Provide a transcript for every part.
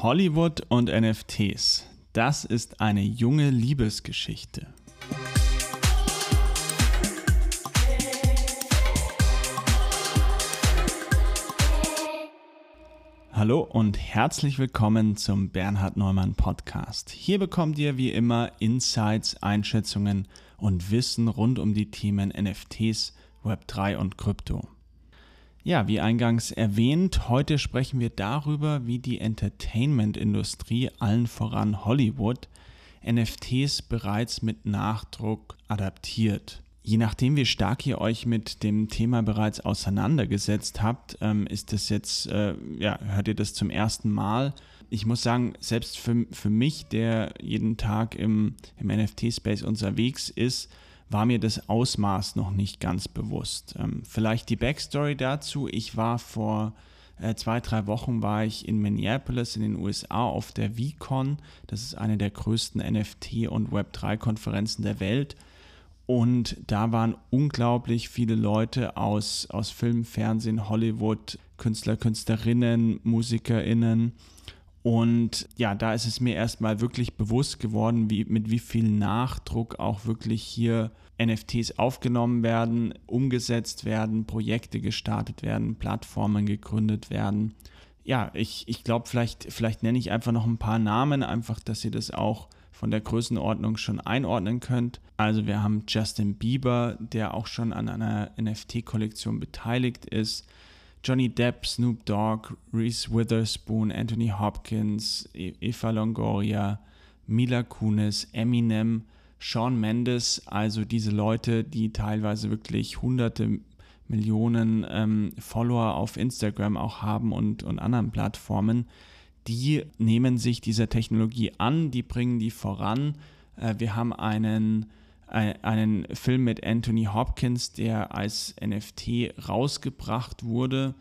Hollywood und NFTs. Das ist eine junge Liebesgeschichte. Hallo und herzlich willkommen zum Bernhard Neumann Podcast. Hier bekommt ihr wie immer Insights, Einschätzungen und Wissen rund um die Themen NFTs, Web3 und Krypto. Ja, wie eingangs erwähnt, heute sprechen wir darüber, wie die Entertainment-Industrie, allen voran Hollywood, NFTs bereits mit Nachdruck adaptiert. Je nachdem, wie stark ihr euch mit dem Thema bereits auseinandergesetzt habt, ähm, ist das jetzt, äh, ja, hört ihr das zum ersten Mal. Ich muss sagen, selbst für, für mich, der jeden Tag im, im NFT-Space unterwegs ist, war mir das Ausmaß noch nicht ganz bewusst. Ähm, vielleicht die Backstory dazu. Ich war vor äh, zwei, drei Wochen war ich in Minneapolis in den USA auf der VCon. Das ist eine der größten NFT- und Web3-Konferenzen der Welt. Und da waren unglaublich viele Leute aus, aus Film, Fernsehen, Hollywood, Künstler, Künstlerinnen, MusikerInnen und ja, da ist es mir erstmal wirklich bewusst geworden, wie, mit wie viel Nachdruck auch wirklich hier NFTs aufgenommen werden, umgesetzt werden, Projekte gestartet werden, Plattformen gegründet werden. Ja, ich, ich glaube, vielleicht, vielleicht nenne ich einfach noch ein paar Namen, einfach, dass ihr das auch von der Größenordnung schon einordnen könnt. Also wir haben Justin Bieber, der auch schon an einer NFT-Kollektion beteiligt ist. Johnny Depp, Snoop Dogg, Reese Witherspoon, Anthony Hopkins, e-, Eva Longoria, Mila Kunis, Eminem, Sean Mendes, also diese Leute, die teilweise wirklich hunderte Millionen ähm, Follower auf Instagram auch haben und, und anderen Plattformen, die nehmen sich dieser Technologie an, die bringen die voran. Äh, wir haben einen einen Film mit Anthony Hopkins, der als NFT rausgebracht wurde.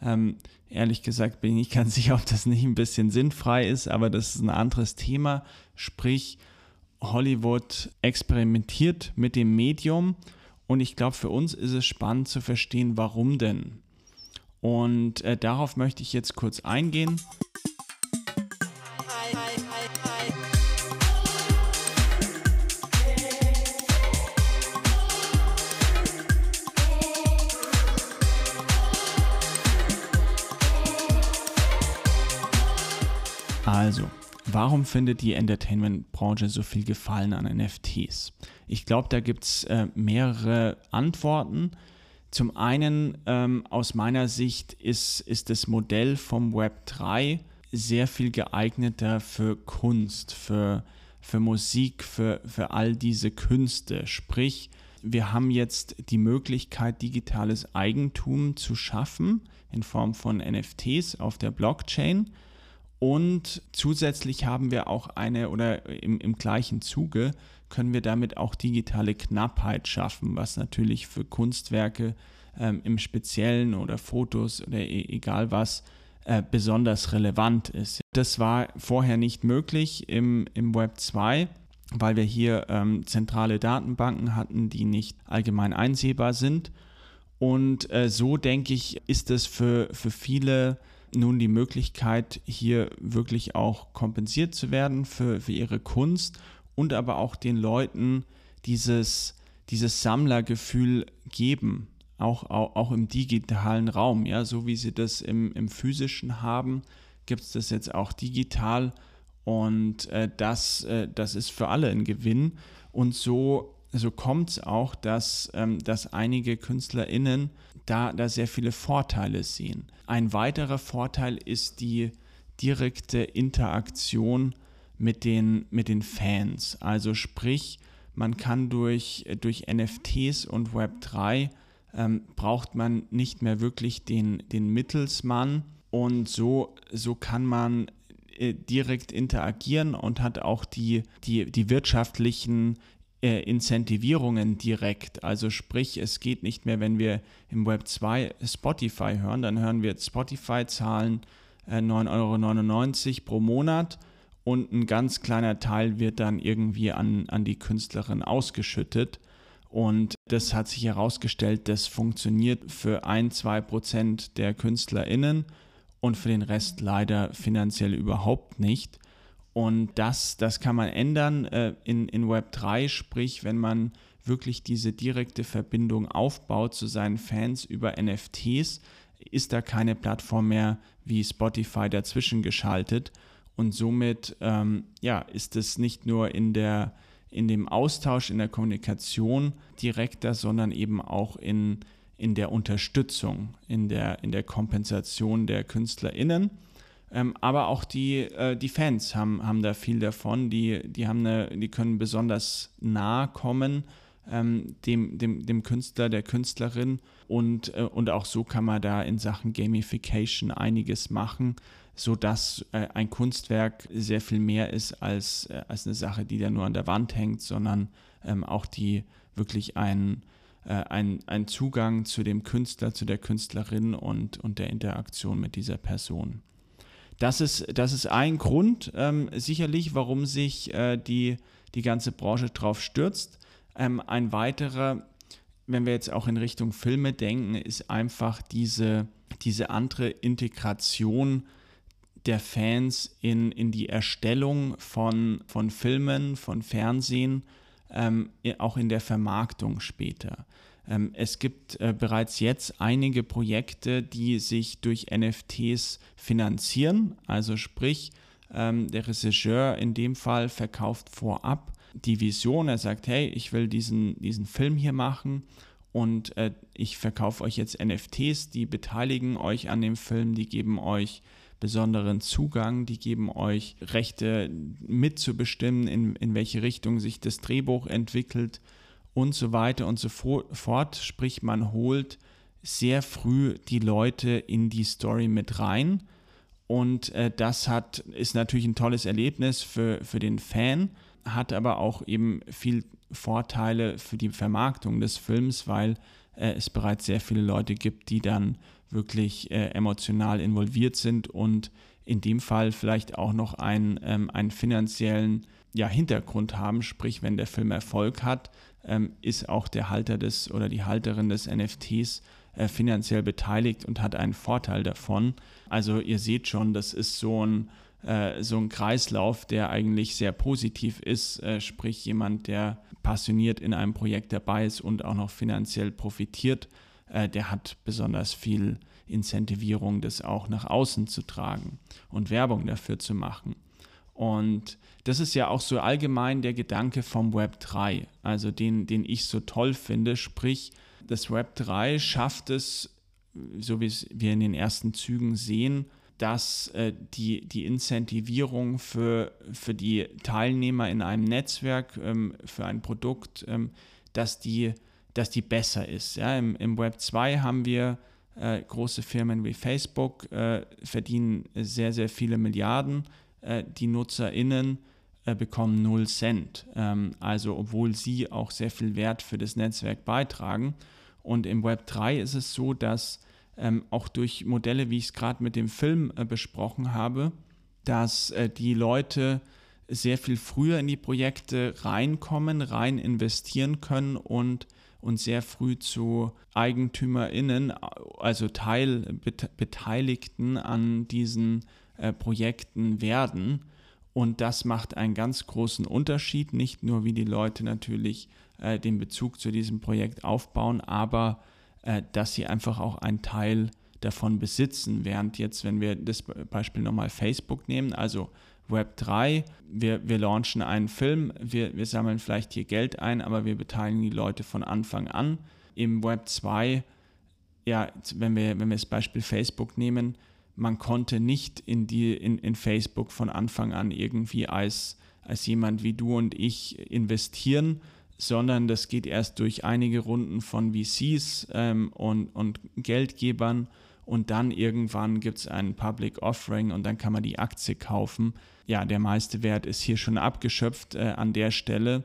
Ähm, ehrlich gesagt bin ich ganz sicher, ob das nicht ein bisschen sinnfrei ist, aber das ist ein anderes Thema. Sprich, Hollywood experimentiert mit dem Medium und ich glaube, für uns ist es spannend zu verstehen, warum denn. Und äh, darauf möchte ich jetzt kurz eingehen. Also, warum findet die Entertainment-Branche so viel Gefallen an NFTs? Ich glaube, da gibt es äh, mehrere Antworten. Zum einen, ähm, aus meiner Sicht, ist, ist das Modell vom Web 3 sehr viel geeigneter für Kunst, für, für Musik, für, für all diese Künste. Sprich, wir haben jetzt die Möglichkeit, digitales Eigentum zu schaffen in Form von NFTs auf der Blockchain und zusätzlich haben wir auch eine oder im, im gleichen Zuge können wir damit auch digitale Knappheit schaffen, was natürlich für Kunstwerke ähm, im Speziellen oder Fotos oder e egal was äh, besonders relevant ist. Das war vorher nicht möglich im, im Web 2 weil wir hier ähm, zentrale Datenbanken hatten, die nicht allgemein einsehbar sind. Und äh, so denke ich, ist es für, für viele nun die Möglichkeit, hier wirklich auch kompensiert zu werden für, für ihre Kunst und aber auch den Leuten dieses, dieses Sammlergefühl geben, auch, auch, auch im digitalen Raum. Ja, so wie sie das im, im physischen haben, gibt es das jetzt auch digital und äh, das, äh, das ist für alle ein Gewinn. Und so, so kommt es auch, dass, ähm, dass einige KünstlerInnen da, da sehr viele Vorteile sehen. Ein weiterer Vorteil ist die direkte Interaktion mit den, mit den Fans. Also sprich, man kann durch, durch NFTs und Web3 ähm, braucht man nicht mehr wirklich den, den Mittelsmann und so, so kann man äh, direkt interagieren und hat auch die, die, die wirtschaftlichen äh, Incentivierungen direkt. Also sprich, es geht nicht mehr, wenn wir im Web 2 Spotify hören, dann hören wir Spotify zahlen äh, 9,99 Euro pro Monat und ein ganz kleiner Teil wird dann irgendwie an, an die Künstlerin ausgeschüttet. Und das hat sich herausgestellt, das funktioniert für ein, zwei Prozent der KünstlerInnen und für den Rest leider finanziell überhaupt nicht. Und das, das kann man ändern äh, in, in Web 3, sprich, wenn man wirklich diese direkte Verbindung aufbaut zu seinen Fans über NFTs, ist da keine Plattform mehr wie Spotify dazwischen geschaltet. Und somit ähm, ja, ist es nicht nur in, der, in dem Austausch, in der Kommunikation direkter, sondern eben auch in, in der Unterstützung, in der, in der Kompensation der KünstlerInnen. Ähm, aber auch die, äh, die Fans haben, haben da viel davon. Die, die, haben eine, die können besonders nah kommen ähm, dem, dem, dem Künstler, der Künstlerin. Und, äh, und auch so kann man da in Sachen Gamification einiges machen, sodass äh, ein Kunstwerk sehr viel mehr ist als, äh, als eine Sache, die da nur an der Wand hängt, sondern ähm, auch die wirklich ein, äh, ein, ein Zugang zu dem Künstler, zu der Künstlerin und, und der Interaktion mit dieser Person. Das ist, das ist ein Grund ähm, sicherlich, warum sich äh, die, die ganze Branche drauf stürzt. Ähm, ein weiterer, wenn wir jetzt auch in Richtung Filme denken, ist einfach diese, diese andere Integration der Fans in, in die Erstellung von, von Filmen, von Fernsehen, ähm, auch in der Vermarktung später. Ähm, es gibt äh, bereits jetzt einige Projekte, die sich durch NFTs finanzieren. Also sprich, ähm, der Regisseur in dem Fall verkauft vorab die Vision. Er sagt, hey, ich will diesen, diesen Film hier machen und äh, ich verkaufe euch jetzt NFTs, die beteiligen euch an dem Film, die geben euch besonderen Zugang, die geben euch Rechte mitzubestimmen, in, in welche Richtung sich das Drehbuch entwickelt und so weiter und so fort. Sprich, man holt sehr früh die Leute in die Story mit rein. Und äh, das hat, ist natürlich ein tolles Erlebnis für, für den Fan, hat aber auch eben viel Vorteile für die Vermarktung des Films, weil äh, es bereits sehr viele Leute gibt, die dann wirklich äh, emotional involviert sind und in dem Fall vielleicht auch noch einen, ähm, einen finanziellen ja, Hintergrund haben, sprich wenn der Film Erfolg hat, ähm, ist auch der Halter des oder die Halterin des NFTs äh, finanziell beteiligt und hat einen Vorteil davon. Also ihr seht schon, das ist so ein, äh, so ein Kreislauf, der eigentlich sehr positiv ist, äh, sprich jemand, der passioniert in einem Projekt dabei ist und auch noch finanziell profitiert, äh, der hat besonders viel Incentivierung, das auch nach außen zu tragen und Werbung dafür zu machen. Und das ist ja auch so allgemein der Gedanke vom Web 3, also den, den ich so toll finde. Sprich, das Web 3 schafft es, so wie wir in den ersten Zügen sehen, dass äh, die, die Incentivierung für, für die Teilnehmer in einem Netzwerk, ähm, für ein Produkt, ähm, dass, die, dass die besser ist. Ja? Im, Im Web 2 haben wir äh, große Firmen wie Facebook, äh, verdienen sehr, sehr viele Milliarden äh, die NutzerInnen äh, bekommen 0 Cent. Ähm, also obwohl sie auch sehr viel Wert für das Netzwerk beitragen. Und im Web 3 ist es so, dass ähm, auch durch Modelle, wie ich es gerade mit dem Film äh, besprochen habe, dass äh, die Leute sehr viel früher in die Projekte reinkommen, rein investieren können und, und sehr früh zu EigentümerInnen, also Teilbeteiligten an diesen äh, Projekten werden. Und das macht einen ganz großen Unterschied, nicht nur wie die Leute natürlich äh, den Bezug zu diesem Projekt aufbauen, aber äh, dass sie einfach auch einen Teil davon besitzen. Während jetzt, wenn wir das Beispiel nochmal Facebook nehmen, also Web 3, wir, wir launchen einen Film, wir, wir sammeln vielleicht hier Geld ein, aber wir beteiligen die Leute von Anfang an. Im Web 2, ja, wenn wir, wenn wir das Beispiel Facebook nehmen, man konnte nicht in, die, in, in Facebook von Anfang an irgendwie als, als jemand wie du und ich investieren, sondern das geht erst durch einige Runden von VCs ähm, und, und Geldgebern und dann irgendwann gibt es einen Public Offering und dann kann man die Aktie kaufen. Ja, der meiste Wert ist hier schon abgeschöpft äh, an der Stelle.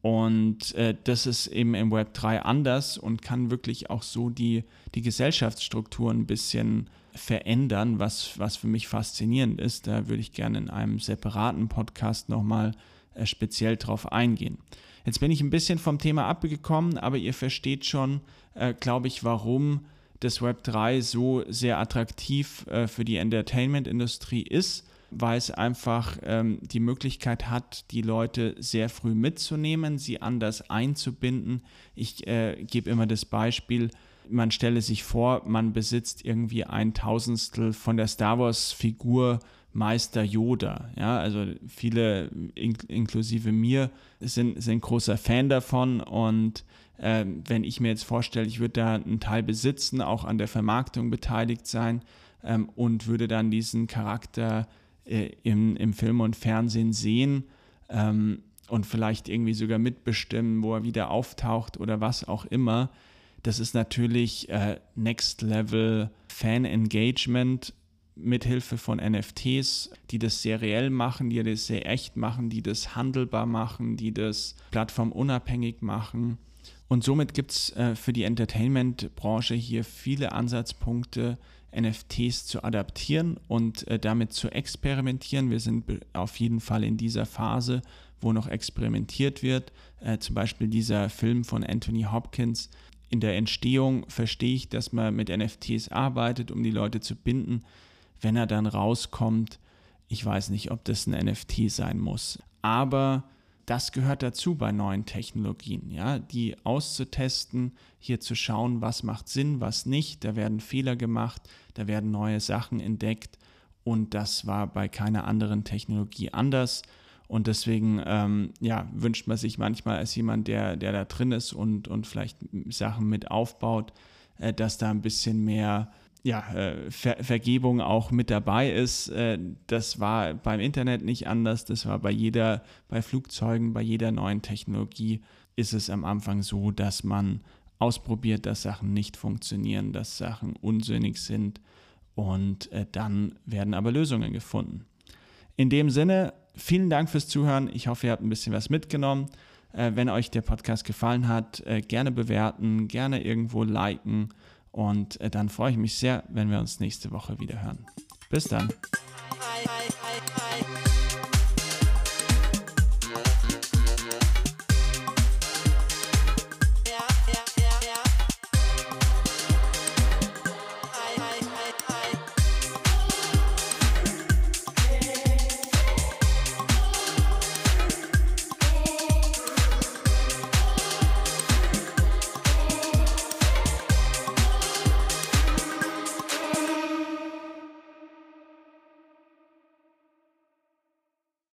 Und äh, das ist eben im Web 3 anders und kann wirklich auch so die, die Gesellschaftsstrukturen ein bisschen verändern, was, was für mich faszinierend ist. Da würde ich gerne in einem separaten Podcast nochmal äh, speziell drauf eingehen. Jetzt bin ich ein bisschen vom Thema abgekommen, aber ihr versteht schon, äh, glaube ich, warum das Web 3 so sehr attraktiv äh, für die Entertainment-Industrie ist, weil es einfach ähm, die Möglichkeit hat, die Leute sehr früh mitzunehmen, sie anders einzubinden. Ich äh, gebe immer das Beispiel, man stelle sich vor, man besitzt irgendwie ein Tausendstel von der Star Wars-Figur Meister Yoda. Ja, also viele, in, inklusive mir, sind, sind großer Fan davon und äh, wenn ich mir jetzt vorstelle, ich würde da einen Teil besitzen, auch an der Vermarktung beteiligt sein ähm, und würde dann diesen Charakter äh, im, im Film und Fernsehen sehen ähm, und vielleicht irgendwie sogar mitbestimmen, wo er wieder auftaucht oder was auch immer, das ist natürlich äh, Next Level Fan Engagement mithilfe von NFTs, die das seriell machen, die das sehr echt machen, die das handelbar machen, die das plattformunabhängig machen. Und somit gibt es äh, für die Entertainment-Branche hier viele Ansatzpunkte, NFTs zu adaptieren und äh, damit zu experimentieren. Wir sind auf jeden Fall in dieser Phase, wo noch experimentiert wird. Äh, zum Beispiel dieser Film von Anthony Hopkins. In der Entstehung verstehe ich, dass man mit NFTs arbeitet, um die Leute zu binden wenn er dann rauskommt, ich weiß nicht, ob das ein NFT sein muss. Aber das gehört dazu bei neuen Technologien, ja, die auszutesten, hier zu schauen, was macht Sinn, was nicht. Da werden Fehler gemacht, da werden neue Sachen entdeckt und das war bei keiner anderen Technologie anders. Und deswegen ja, wünscht man sich manchmal als jemand, der, der da drin ist und, und vielleicht Sachen mit aufbaut, äh, dass da ein bisschen mehr ja, äh, Ver Vergebung auch mit dabei ist. Äh, das war beim Internet nicht anders. Das war bei jeder, bei Flugzeugen, bei jeder neuen Technologie ist es am Anfang so, dass man ausprobiert, dass Sachen nicht funktionieren, dass Sachen unsinnig sind und äh, dann werden aber Lösungen gefunden. In dem Sinne, vielen Dank fürs Zuhören. Ich hoffe, ihr habt ein bisschen was mitgenommen. wenn euch der Podcast gefallen hat, gerne bewerten, gerne irgendwo liken und äh, dann freue ich mich sehr, wenn wir uns nächste Woche wieder hören. Bis dann.